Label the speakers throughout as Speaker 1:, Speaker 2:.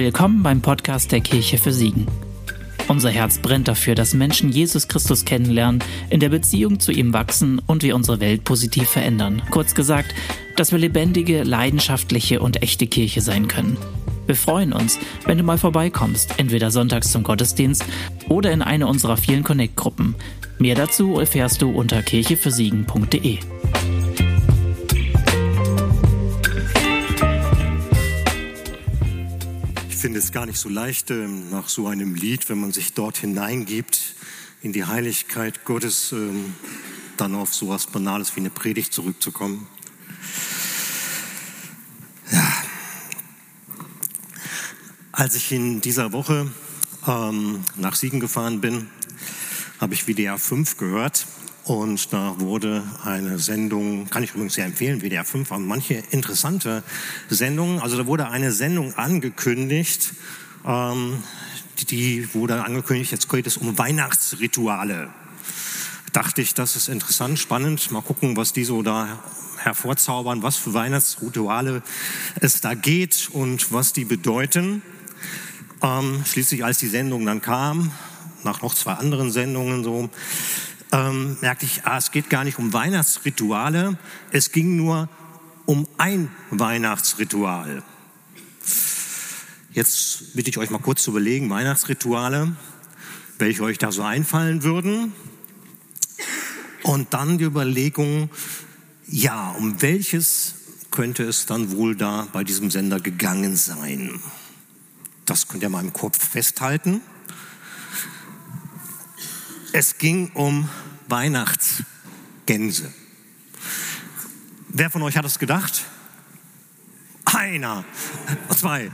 Speaker 1: Willkommen beim Podcast der Kirche für Siegen. Unser Herz brennt dafür, dass Menschen Jesus Christus kennenlernen, in der Beziehung zu ihm wachsen und wir unsere Welt positiv verändern. Kurz gesagt, dass wir lebendige, leidenschaftliche und echte Kirche sein können. Wir freuen uns, wenn du mal vorbeikommst, entweder sonntags zum Gottesdienst oder in eine unserer vielen Connect-Gruppen. Mehr dazu erfährst du unter kirchefürsiegen.de.
Speaker 2: finde es gar nicht so leicht, ähm, nach so einem Lied, wenn man sich dort hineingibt, in die Heiligkeit Gottes, ähm, dann auf so etwas Banales wie eine Predigt zurückzukommen. Ja. Als ich in dieser Woche ähm, nach Siegen gefahren bin, habe ich WDR 5 gehört und da wurde eine Sendung, kann ich übrigens sehr empfehlen, WDR 5 haben manche interessante Sendungen. Also da wurde eine Sendung angekündigt, ähm, die wurde angekündigt, jetzt geht es um Weihnachtsrituale. Dachte ich, das ist interessant, spannend. Mal gucken, was die so da hervorzaubern, was für Weihnachtsrituale es da geht und was die bedeuten. Ähm, schließlich, als die Sendung dann kam, nach noch zwei anderen Sendungen so, ähm, merkte ich, ah, es geht gar nicht um Weihnachtsrituale, es ging nur um ein Weihnachtsritual. Jetzt bitte ich euch mal kurz zu überlegen, Weihnachtsrituale, welche euch da so einfallen würden. Und dann die Überlegung, ja, um welches könnte es dann wohl da bei diesem Sender gegangen sein? Das könnt ihr mal im Kopf festhalten. Es ging um Weihnachtsgänse. Wer von euch hat es gedacht? Einer, zwei.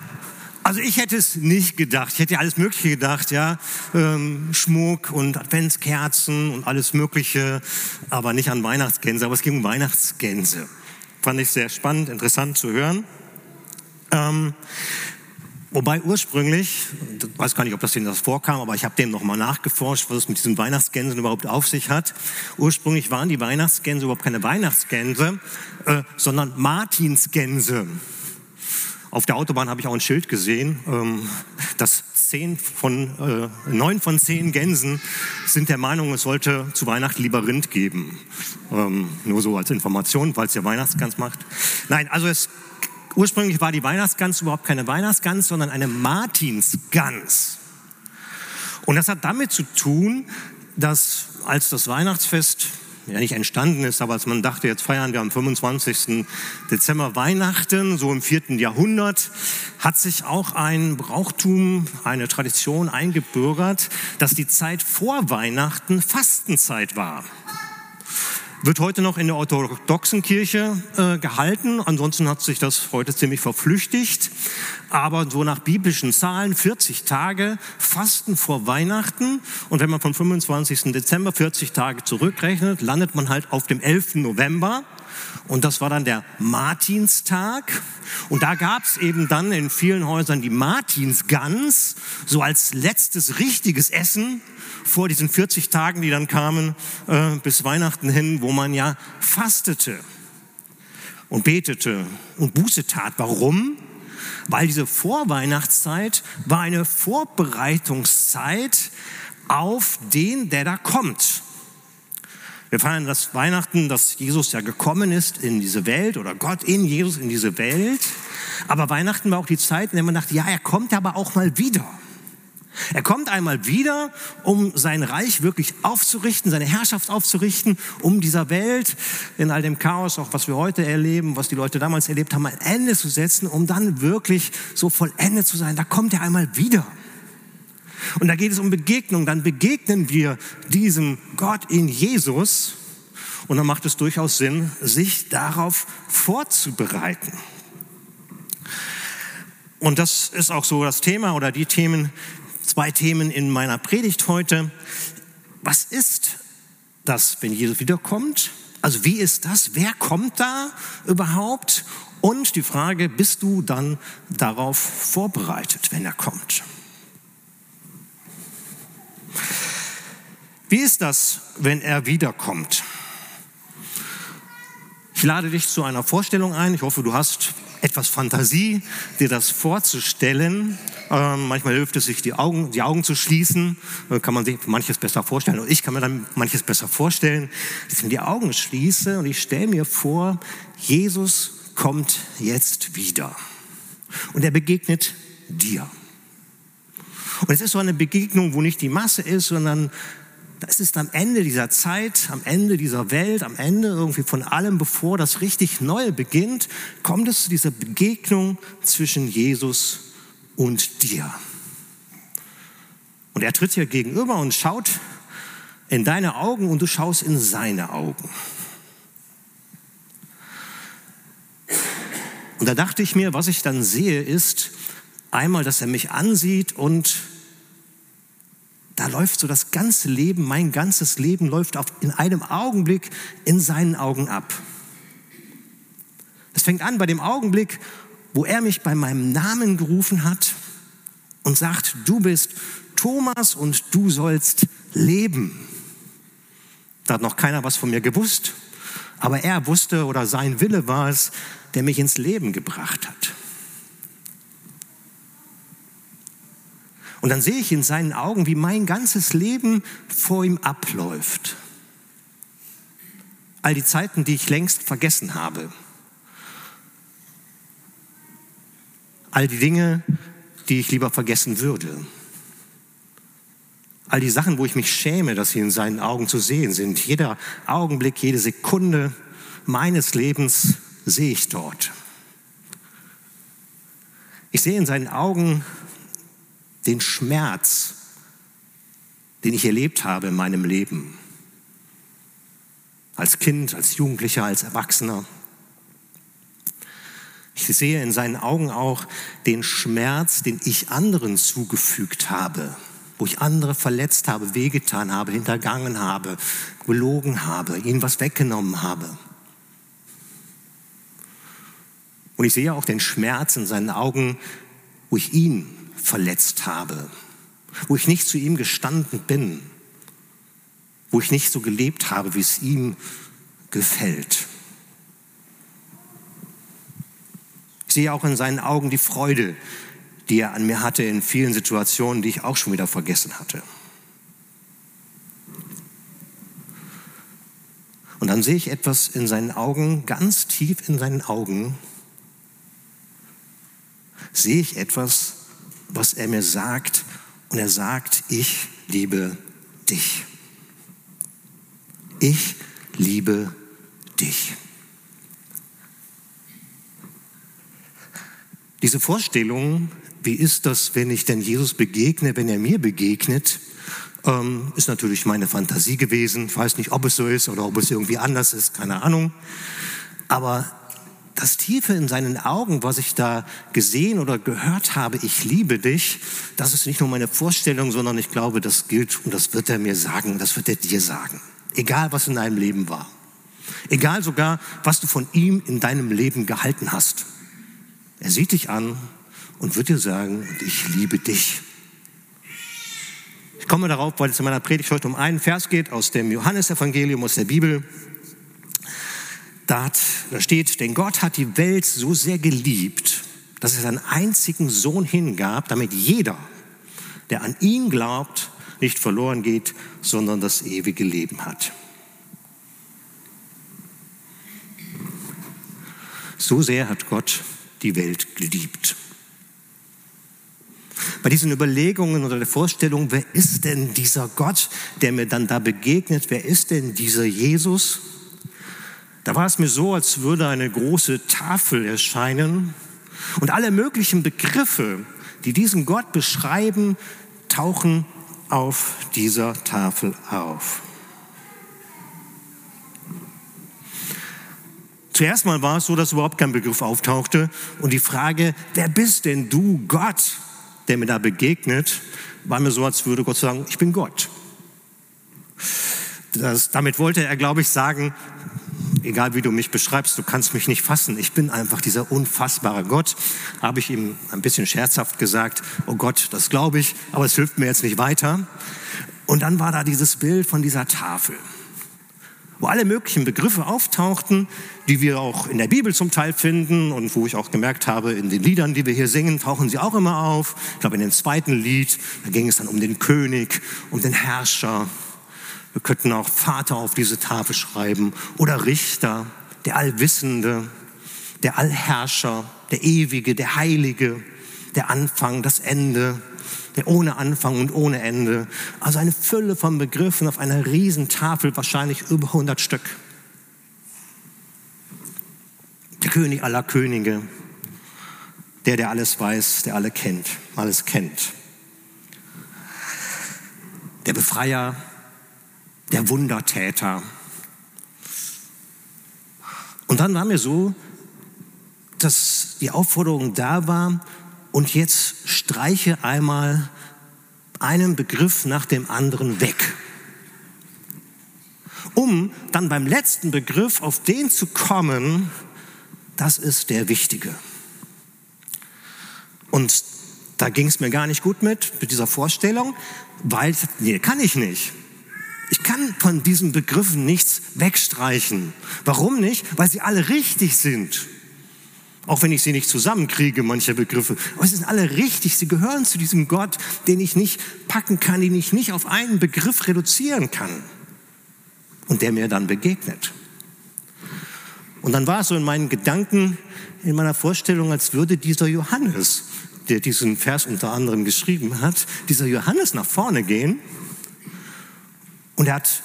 Speaker 2: Also ich hätte es nicht gedacht. Ich hätte alles Mögliche gedacht, ja, ähm, Schmuck und Adventskerzen und alles Mögliche, aber nicht an Weihnachtsgänse. Aber es ging um Weihnachtsgänse. Fand ich sehr spannend, interessant zu hören. Ähm, Wobei ursprünglich, ich weiß gar nicht, ob das denen das vorkam, aber ich habe dem nochmal nachgeforscht, was es mit diesen Weihnachtsgänsen überhaupt auf sich hat. Ursprünglich waren die Weihnachtsgänse überhaupt keine Weihnachtsgänse, äh, sondern Martinsgänse. Auf der Autobahn habe ich auch ein Schild gesehen, ähm, dass zehn von, äh, neun von zehn Gänsen sind der Meinung, es sollte zu Weihnachten lieber Rind geben. Ähm, nur so als Information, falls ihr Weihnachtsgans macht. Nein, also es Ursprünglich war die Weihnachtsgans überhaupt keine Weihnachtsgans, sondern eine Martinsgans. Und das hat damit zu tun, dass als das Weihnachtsfest ja nicht entstanden ist, aber als man dachte, jetzt feiern wir am 25. Dezember Weihnachten, so im vierten Jahrhundert, hat sich auch ein Brauchtum, eine Tradition eingebürgert, dass die Zeit vor Weihnachten Fastenzeit war wird heute noch in der orthodoxen Kirche äh, gehalten. Ansonsten hat sich das heute ziemlich verflüchtigt. Aber so nach biblischen Zahlen 40 Tage Fasten vor Weihnachten. Und wenn man vom 25. Dezember 40 Tage zurückrechnet, landet man halt auf dem 11. November. Und das war dann der Martinstag. Und da gab es eben dann in vielen Häusern die Martinsgans, so als letztes richtiges Essen vor diesen 40 Tagen, die dann kamen äh, bis Weihnachten hin, wo man ja fastete und betete und Buße tat. Warum? Weil diese Vorweihnachtszeit war eine Vorbereitungszeit auf den, der da kommt. Wir feiern das Weihnachten, dass Jesus ja gekommen ist in diese Welt oder Gott in Jesus in diese Welt. Aber Weihnachten war auch die Zeit, in der man dachte, ja, er kommt aber auch mal wieder. Er kommt einmal wieder, um sein Reich wirklich aufzurichten, seine Herrschaft aufzurichten, um dieser Welt in all dem Chaos, auch was wir heute erleben, was die Leute damals erlebt haben, ein Ende zu setzen, um dann wirklich so vollendet zu sein. Da kommt er einmal wieder. Und da geht es um Begegnung. Dann begegnen wir diesem Gott in Jesus. Und dann macht es durchaus Sinn, sich darauf vorzubereiten. Und das ist auch so das Thema oder die Themen, zwei Themen in meiner Predigt heute. Was ist das, wenn Jesus wiederkommt? Also wie ist das? Wer kommt da überhaupt? Und die Frage, bist du dann darauf vorbereitet, wenn er kommt? Wie ist das, wenn er wiederkommt? Ich lade dich zu einer Vorstellung ein. Ich hoffe, du hast etwas Fantasie, dir das vorzustellen. Ähm, manchmal hilft es sich, die Augen, die Augen zu schließen. Dann kann man sich manches besser vorstellen. Und ich kann mir dann manches besser vorstellen. Dass ich mir die Augen schließe und ich stelle mir vor, Jesus kommt jetzt wieder. Und er begegnet dir. Und es ist so eine Begegnung, wo nicht die Masse ist, sondern das ist am Ende dieser Zeit, am Ende dieser Welt, am Ende irgendwie von allem, bevor das richtig Neue beginnt, kommt es zu dieser Begegnung zwischen Jesus und dir. Und er tritt dir gegenüber und schaut in deine Augen und du schaust in seine Augen. Und da dachte ich mir, was ich dann sehe, ist einmal, dass er mich ansieht und da läuft so das ganze Leben, mein ganzes Leben läuft auf, in einem Augenblick in seinen Augen ab. Es fängt an bei dem Augenblick, wo er mich bei meinem Namen gerufen hat und sagt, du bist Thomas und du sollst leben. Da hat noch keiner was von mir gewusst, aber er wusste oder sein Wille war es, der mich ins Leben gebracht hat. Und dann sehe ich in seinen Augen, wie mein ganzes Leben vor ihm abläuft. All die Zeiten, die ich längst vergessen habe. All die Dinge, die ich lieber vergessen würde. All die Sachen, wo ich mich schäme, dass sie in seinen Augen zu sehen sind. Jeder Augenblick, jede Sekunde meines Lebens sehe ich dort. Ich sehe in seinen Augen den Schmerz, den ich erlebt habe in meinem Leben. Als Kind, als Jugendlicher, als Erwachsener. Ich sehe in seinen Augen auch den Schmerz, den ich anderen zugefügt habe, wo ich andere verletzt habe, wehgetan habe, hintergangen habe, gelogen habe, ihnen was weggenommen habe. Und ich sehe auch den Schmerz in seinen Augen, wo ich ihn verletzt habe, wo ich nicht zu ihm gestanden bin, wo ich nicht so gelebt habe, wie es ihm gefällt. Ich sehe auch in seinen Augen die Freude, die er an mir hatte in vielen Situationen, die ich auch schon wieder vergessen hatte. Und dann sehe ich etwas in seinen Augen, ganz tief in seinen Augen, sehe ich etwas, was er mir sagt. Und er sagt, ich liebe dich. Ich liebe dich. Diese Vorstellung, wie ist das, wenn ich denn Jesus begegne, wenn er mir begegnet, ähm, ist natürlich meine Fantasie gewesen. Ich weiß nicht, ob es so ist oder ob es irgendwie anders ist, keine Ahnung. Aber das Tiefe in seinen Augen, was ich da gesehen oder gehört habe, ich liebe dich, das ist nicht nur meine Vorstellung, sondern ich glaube, das gilt und das wird er mir sagen, das wird er dir sagen. Egal, was in deinem Leben war. Egal sogar, was du von ihm in deinem Leben gehalten hast. Er sieht dich an und wird dir sagen, ich liebe dich. Ich komme darauf, weil es in meiner Predigt heute um einen Vers geht aus dem Johannesevangelium, aus der Bibel. Da, hat, da steht, denn Gott hat die Welt so sehr geliebt, dass er seinen einzigen Sohn hingab, damit jeder, der an ihn glaubt, nicht verloren geht, sondern das ewige Leben hat. So sehr hat Gott die Welt geliebt. Bei diesen Überlegungen oder der Vorstellung, wer ist denn dieser Gott, der mir dann da begegnet, wer ist denn dieser Jesus? Da war es mir so, als würde eine große Tafel erscheinen und alle möglichen Begriffe, die diesen Gott beschreiben, tauchen auf dieser Tafel auf. Zuerst mal war es so, dass überhaupt kein Begriff auftauchte und die Frage, wer bist denn du Gott, der mir da begegnet, war mir so, als würde Gott sagen, ich bin Gott. Das, damit wollte er, glaube ich, sagen, egal wie du mich beschreibst, du kannst mich nicht fassen. Ich bin einfach dieser unfassbare Gott. Habe ich ihm ein bisschen scherzhaft gesagt, oh Gott, das glaube ich, aber es hilft mir jetzt nicht weiter. Und dann war da dieses Bild von dieser Tafel. wo alle möglichen Begriffe auftauchten, die wir auch in der Bibel zum Teil finden und wo ich auch gemerkt habe, in den Liedern, die wir hier singen, tauchen sie auch immer auf. Ich glaube, in dem zweiten Lied, da ging es dann um den König, um den Herrscher. Wir könnten auch Vater auf diese Tafel schreiben oder Richter, der Allwissende, der Allherrscher, der Ewige, der Heilige, der Anfang, das Ende, der ohne Anfang und ohne Ende. Also eine Fülle von Begriffen auf einer Riesentafel, wahrscheinlich über 100 Stück. Der König aller Könige, der, der alles weiß, der alle kennt, alles kennt. Der Befreier, der Wundertäter. Und dann war mir so, dass die Aufforderung da war, und jetzt streiche einmal einen Begriff nach dem anderen weg, um dann beim letzten Begriff auf den zu kommen, das ist der wichtige. Und da ging es mir gar nicht gut mit, mit dieser Vorstellung, weil, nee, kann ich nicht. Ich kann von diesen Begriffen nichts wegstreichen. Warum nicht? Weil sie alle richtig sind. Auch wenn ich sie nicht zusammenkriege, manche Begriffe. Aber sie sind alle richtig. Sie gehören zu diesem Gott, den ich nicht packen kann, den ich nicht auf einen Begriff reduzieren kann. Und der mir dann begegnet. Und dann war es so in meinen Gedanken, in meiner Vorstellung, als würde dieser Johannes, der diesen Vers unter anderem geschrieben hat, dieser Johannes nach vorne gehen und er hat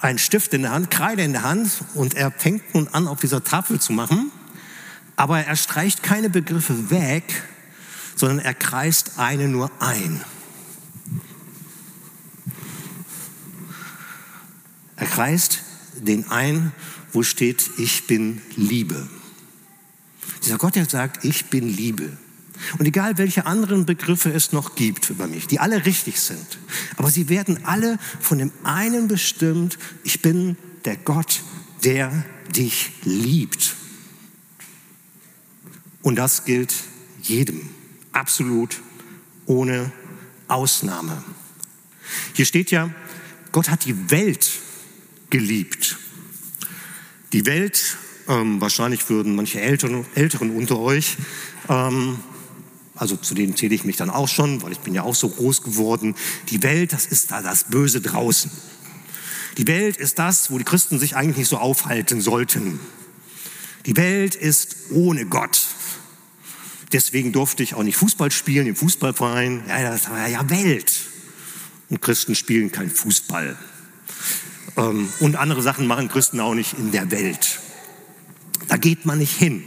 Speaker 2: einen Stift in der Hand, Kreide in der Hand und er fängt nun an, auf dieser Tafel zu machen aber er streicht keine Begriffe weg, sondern er kreist eine nur ein. Er kreist den ein, wo steht, ich bin Liebe. Dieser Gott, der sagt, ich bin Liebe. Und egal, welche anderen Begriffe es noch gibt über mich, die alle richtig sind, aber sie werden alle von dem einen bestimmt, ich bin der Gott, der dich liebt. Und das gilt jedem, absolut ohne Ausnahme. Hier steht ja, Gott hat die Welt geliebt. Die Welt, ähm, wahrscheinlich würden manche Älteren, Älteren unter euch, ähm, also zu denen zähle ich mich dann auch schon, weil ich bin ja auch so groß geworden, die Welt, das ist da das Böse draußen. Die Welt ist das, wo die Christen sich eigentlich nicht so aufhalten sollten. Die Welt ist ohne Gott. Deswegen durfte ich auch nicht Fußball spielen im Fußballverein. Ja, das war ja Welt. Und Christen spielen kein Fußball. Ähm, und andere Sachen machen Christen auch nicht in der Welt. Da geht man nicht hin.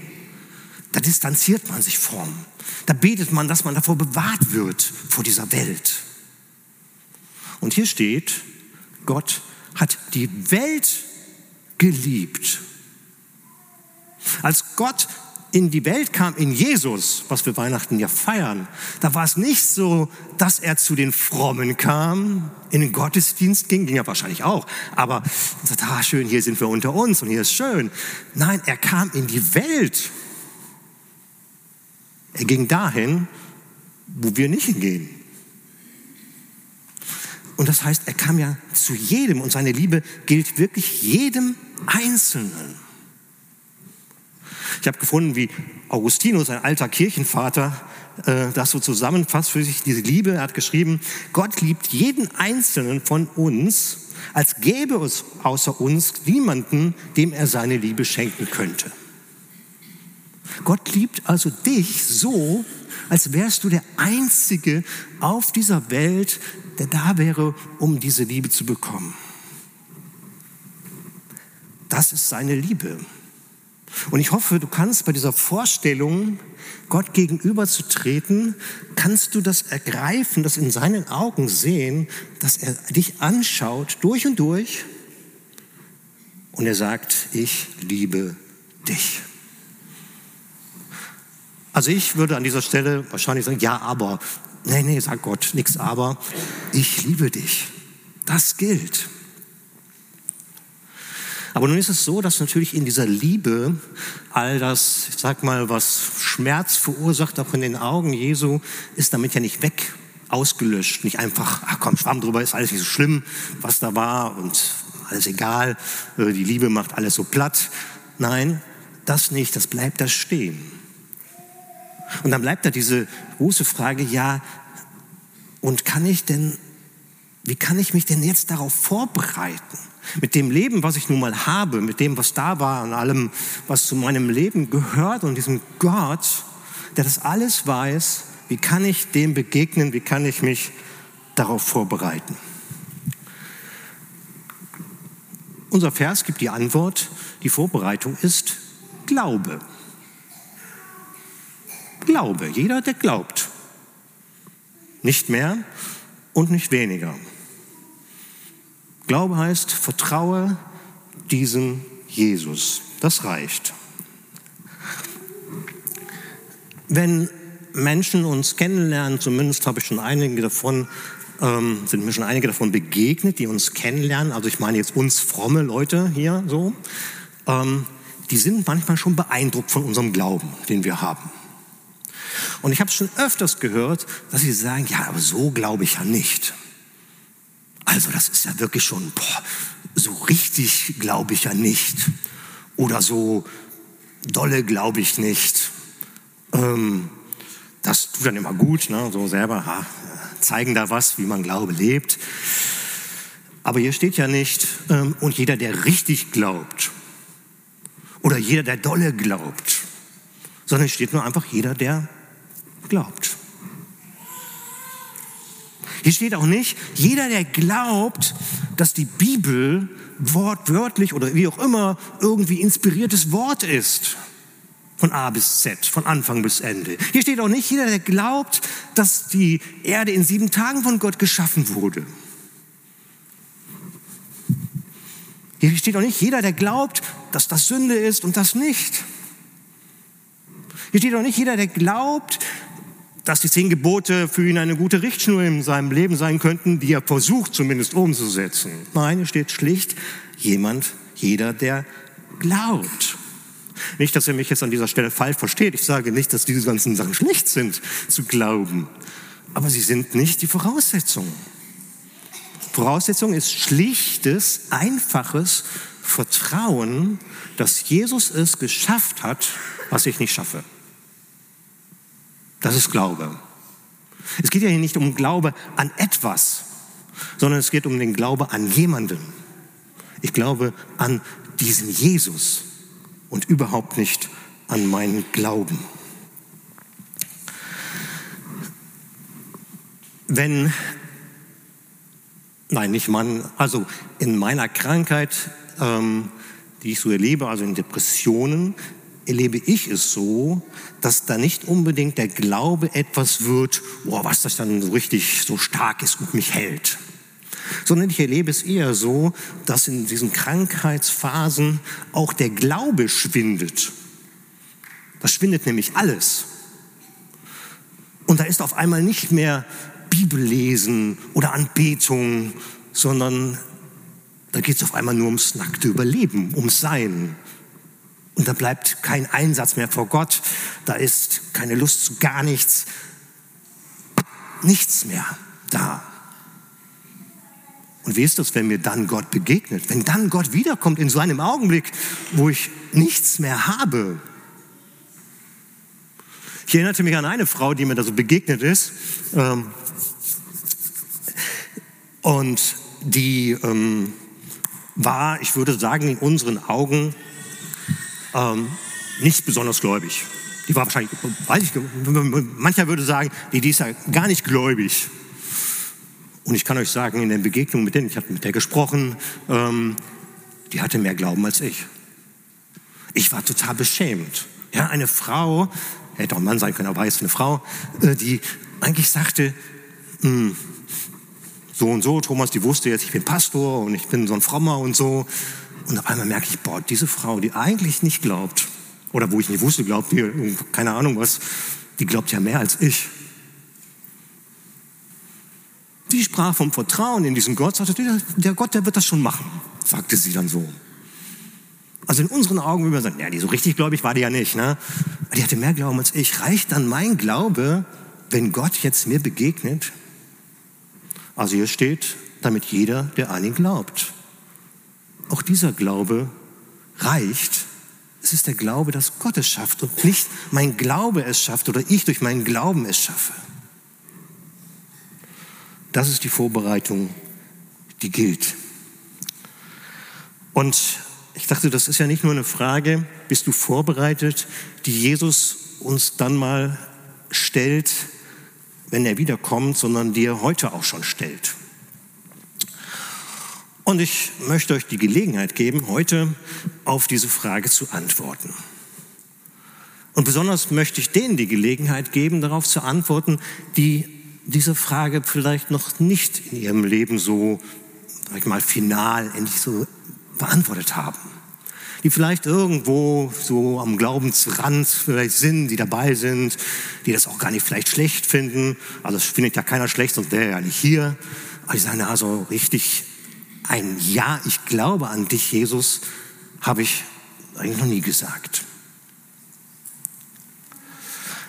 Speaker 2: Da distanziert man sich vom. Da betet man, dass man davor bewahrt wird, vor dieser Welt. Und hier steht, Gott hat die Welt geliebt. Als Gott in die Welt kam, in Jesus, was wir Weihnachten ja feiern, da war es nicht so, dass er zu den Frommen kam, in den Gottesdienst ging, ging ja wahrscheinlich auch, aber sagte, ah, schön, hier sind wir unter uns und hier ist schön. Nein, er kam in die Welt. Er ging dahin, wo wir nicht hingehen. Und das heißt, er kam ja zu jedem und seine Liebe gilt wirklich jedem Einzelnen. Ich habe gefunden, wie Augustinus, ein alter Kirchenvater, äh, das so zusammenfasst für sich diese Liebe. Er hat geschrieben, Gott liebt jeden Einzelnen von uns, als gäbe es außer uns niemanden, dem er seine Liebe schenken könnte. Gott liebt also dich so, als wärst du der Einzige auf dieser Welt, der da wäre, um diese Liebe zu bekommen. Das ist seine Liebe. Und ich hoffe, du kannst bei dieser Vorstellung, Gott gegenüber zu treten, kannst du das ergreifen, das in seinen Augen sehen, dass er dich anschaut durch und durch und er sagt, ich liebe dich. Also ich würde an dieser Stelle wahrscheinlich sagen, ja, aber, nee, nee, sag Gott, nichts aber, ich liebe dich. Das gilt. Aber nun ist es so, dass natürlich in dieser Liebe all das, ich sag mal, was Schmerz verursacht, auch in den Augen Jesu, ist damit ja nicht weg ausgelöscht. Nicht einfach, ach komm, Schwamm drüber, ist alles nicht so schlimm, was da war und alles egal, äh, die Liebe macht alles so platt. Nein, das nicht, das bleibt da stehen. Und dann bleibt da diese große Frage, ja, und kann ich denn, wie kann ich mich denn jetzt darauf vorbereiten? Mit dem Leben, was ich nun mal habe, mit dem, was da war, und allem, was zu meinem Leben gehört und diesem Gott, der das alles weiß, wie kann ich dem begegnen, wie kann ich mich darauf vorbereiten? Unser Vers gibt die Antwort, die Vorbereitung ist Glaube. Glaube, jeder, der glaubt. Nicht mehr und nicht weniger. Glaube heißt, vertraue diesem Jesus. Das reicht. Wenn Menschen uns kennenlernen, zumindest habe ich schon einige davon, ähm, sind mir schon einige davon begegnet, die uns kennenlernen. Also ich meine jetzt uns fromme Leute hier so. Ähm, die sind manchmal schon beeindruckt von unserem Glauben, den wir haben. Und ich habe schon öfters gehört, dass sie sagen, ja, aber so glaube ich ja nicht. Also das ist ja wirklich schon, boah, so richtig glaube ich ja nicht. Oder so dolle glaube ich nicht. Ähm, das tut dann immer gut, ne? so selber ha, zeigen da was, wie man Glaube lebt. Aber hier steht ja nicht, ähm, und jeder, der richtig glaubt, oder jeder, der dolle glaubt, sondern es steht nur einfach jeder, der glaubt. Hier steht auch nicht, jeder, der glaubt, dass die Bibel wortwörtlich oder wie auch immer irgendwie inspiriertes Wort ist. Von A bis Z, von Anfang bis Ende. Hier steht auch nicht, jeder, der glaubt, dass die Erde in sieben Tagen von Gott geschaffen wurde. Hier steht auch nicht, jeder, der glaubt, dass das Sünde ist und das nicht. Hier steht auch nicht, jeder, der glaubt, dass die zehn Gebote für ihn eine gute Richtschnur in seinem Leben sein könnten, die er versucht zumindest umzusetzen. Nein, es steht schlicht jemand, jeder, der glaubt. Nicht, dass er mich jetzt an dieser Stelle falsch versteht. Ich sage nicht, dass diese ganzen Sachen schlecht sind zu glauben. Aber sie sind nicht die Voraussetzung. Voraussetzung ist schlichtes, einfaches Vertrauen, dass Jesus es geschafft hat, was ich nicht schaffe. Das ist Glaube. Es geht ja hier nicht um Glaube an etwas, sondern es geht um den Glaube an jemanden. Ich glaube an diesen Jesus und überhaupt nicht an meinen Glauben. Wenn, nein, nicht Mann, also in meiner Krankheit, ähm, die ich so erlebe, also in Depressionen, erlebe ich es so, dass da nicht unbedingt der Glaube etwas wird, boah, was das dann so richtig so stark ist und mich hält. Sondern ich erlebe es eher so, dass in diesen Krankheitsphasen auch der Glaube schwindet. Das schwindet nämlich alles. Und da ist auf einmal nicht mehr Bibellesen oder Anbetung, sondern da geht es auf einmal nur ums nackte Überleben, ums Sein, und da bleibt kein Einsatz mehr vor Gott. Da ist keine Lust zu gar nichts. Nichts mehr da. Und wie ist das, wenn mir dann Gott begegnet? Wenn dann Gott wiederkommt in so einem Augenblick, wo ich nichts mehr habe? Ich erinnerte mich an eine Frau, die mir da so begegnet ist. Ähm, und die ähm, war, ich würde sagen, in unseren Augen ähm, nicht besonders gläubig. Die war wahrscheinlich, weiß ich, mancher würde sagen, die, die ist ja gar nicht gläubig. Und ich kann euch sagen, in den Begegnungen mit denen, ich habe mit der gesprochen, ähm, die hatte mehr Glauben als ich. Ich war total beschämt. Ja, eine Frau, hätte auch ein Mann sein können, aber weiß eine Frau, äh, die eigentlich sagte, hm, so und so, Thomas, die wusste jetzt, ich bin Pastor und ich bin so ein Frommer und so. Und auf einmal merke ich, boah, diese Frau, die eigentlich nicht glaubt, oder wo ich nicht wusste, glaubt die, keine Ahnung was, die glaubt ja mehr als ich. Die sprach vom Vertrauen in diesen Gott, sagte, der Gott, der wird das schon machen, sagte sie dann so. Also in unseren Augen würde man sagen, ja, die so richtig gläubig war die ja nicht. Ne? Die hatte mehr Glauben als ich. Reicht dann mein Glaube, wenn Gott jetzt mir begegnet? Also hier steht, damit jeder, der an ihn glaubt. Auch dieser Glaube reicht. Es ist der Glaube, dass Gott es schafft und nicht mein Glaube es schafft oder ich durch meinen Glauben es schaffe. Das ist die Vorbereitung, die gilt. Und ich dachte, das ist ja nicht nur eine Frage, bist du vorbereitet, die Jesus uns dann mal stellt, wenn er wiederkommt, sondern die er heute auch schon stellt. Und ich möchte euch die Gelegenheit geben, heute auf diese Frage zu antworten. Und besonders möchte ich denen die Gelegenheit geben, darauf zu antworten, die diese Frage vielleicht noch nicht in ihrem Leben so, sag ich mal, final, endlich so beantwortet haben. Die vielleicht irgendwo so am Glaubensrand vielleicht sind, die dabei sind, die das auch gar nicht vielleicht schlecht finden. Also es findet ja keiner schlecht, sonst wäre er ja nicht hier. Aber die sagen, also richtig ein Ja, ich glaube an dich, Jesus, habe ich eigentlich noch nie gesagt.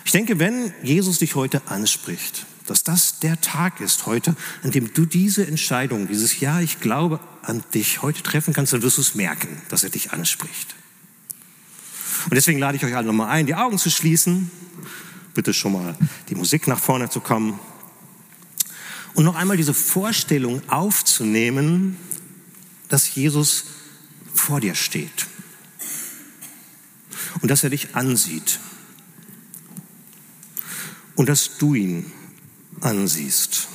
Speaker 2: Ich denke, wenn Jesus dich heute anspricht, dass das der Tag ist heute, an dem du diese Entscheidung, dieses Ja, ich glaube an dich heute treffen kannst, dann wirst du es merken, dass er dich anspricht. Und deswegen lade ich euch alle nochmal ein, die Augen zu schließen. Bitte schon mal die Musik nach vorne zu kommen. Und noch einmal diese Vorstellung aufzunehmen, dass Jesus vor dir steht und dass er dich ansieht und dass du ihn ansiehst.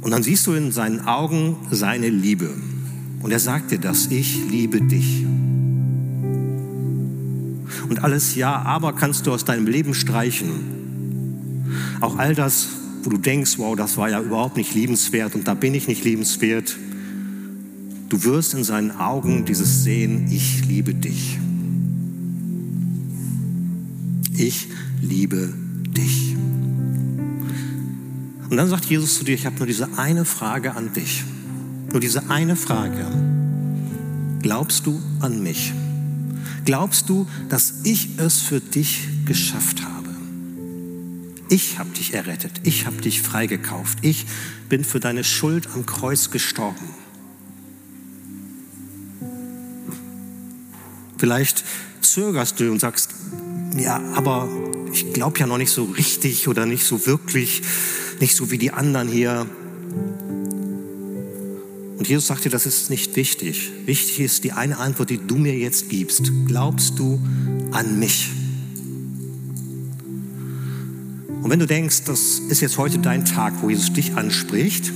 Speaker 2: Und dann siehst du in seinen Augen seine Liebe. Und er sagt dir das, ich liebe dich. Und alles Ja, aber kannst du aus deinem Leben streichen. Auch all das, wo du denkst, wow, das war ja überhaupt nicht liebenswert und da bin ich nicht liebenswert. Du wirst in seinen Augen dieses sehen, ich liebe dich. Ich liebe dich. Und dann sagt Jesus zu dir, ich habe nur diese eine Frage an dich. Nur diese eine Frage. Glaubst du an mich? Glaubst du, dass ich es für dich geschafft habe? Ich habe dich errettet, ich habe dich freigekauft, ich bin für deine Schuld am Kreuz gestorben. Vielleicht zögerst du und sagst, ja, aber ich glaube ja noch nicht so richtig oder nicht so wirklich, nicht so wie die anderen hier. Und Jesus sagt dir, das ist nicht wichtig. Wichtig ist die eine Antwort, die du mir jetzt gibst. Glaubst du an mich? Wenn du denkst, das ist jetzt heute dein Tag, wo Jesus dich anspricht,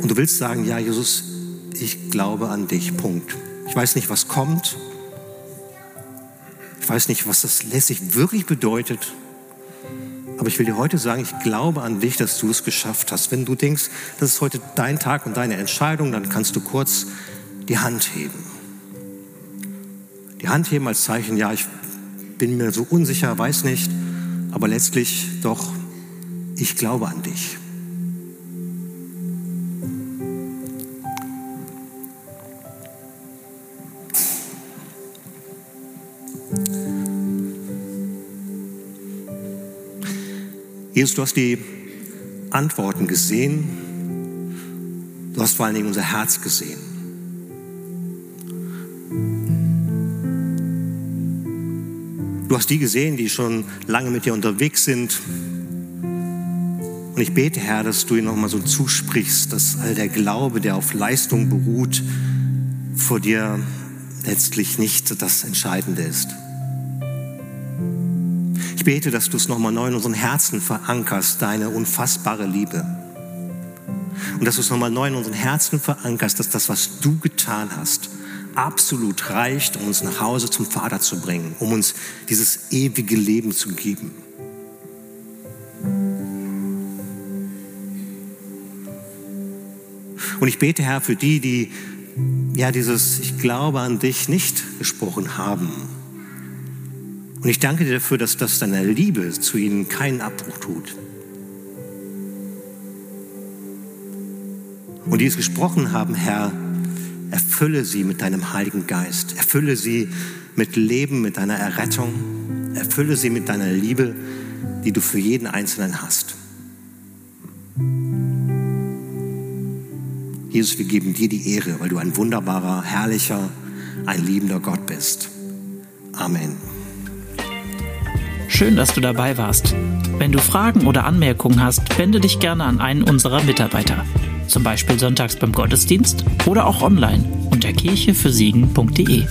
Speaker 2: und du willst sagen, ja, Jesus, ich glaube an dich, Punkt. Ich weiß nicht, was kommt. Ich weiß nicht, was das lässig wirklich bedeutet. Aber ich will dir heute sagen, ich glaube an dich, dass du es geschafft hast. Wenn du denkst, das ist heute dein Tag und deine Entscheidung, dann kannst du kurz die Hand heben. Die Hand heben als Zeichen, ja, ich bin mir so unsicher, weiß nicht aber letztlich doch, ich glaube an dich. Jesus, du hast die Antworten gesehen. Du hast vor allen Dingen unser Herz gesehen. Du hast die gesehen, die schon lange mit dir unterwegs sind. Und ich bete, Herr, dass du ihnen nochmal so zusprichst, dass all der Glaube, der auf Leistung beruht, vor dir letztlich nicht das Entscheidende ist. Ich bete, dass du es nochmal neu in unseren Herzen verankerst, deine unfassbare Liebe. Und dass du es nochmal neu in unseren Herzen verankerst, dass das, was du getan hast, absolut reicht, um uns nach Hause zum Vater zu bringen, um uns dieses ewige Leben zu geben. Und ich bete, Herr, für die, die ja dieses Ich glaube an dich nicht gesprochen haben. Und ich danke dir dafür, dass das deiner Liebe zu ihnen keinen Abbruch tut. Und die es gesprochen haben, Herr, Erfülle sie mit deinem Heiligen Geist. Erfülle sie mit Leben, mit deiner Errettung. Erfülle sie mit deiner Liebe, die du für jeden Einzelnen hast. Jesus, wir geben dir die Ehre, weil du ein wunderbarer, herrlicher, ein liebender Gott bist. Amen.
Speaker 1: Schön, dass du dabei warst. Wenn du Fragen oder Anmerkungen hast, wende dich gerne an einen unserer Mitarbeiter. Zum Beispiel sonntags beim Gottesdienst oder auch online unter kirchefürsiegen.de.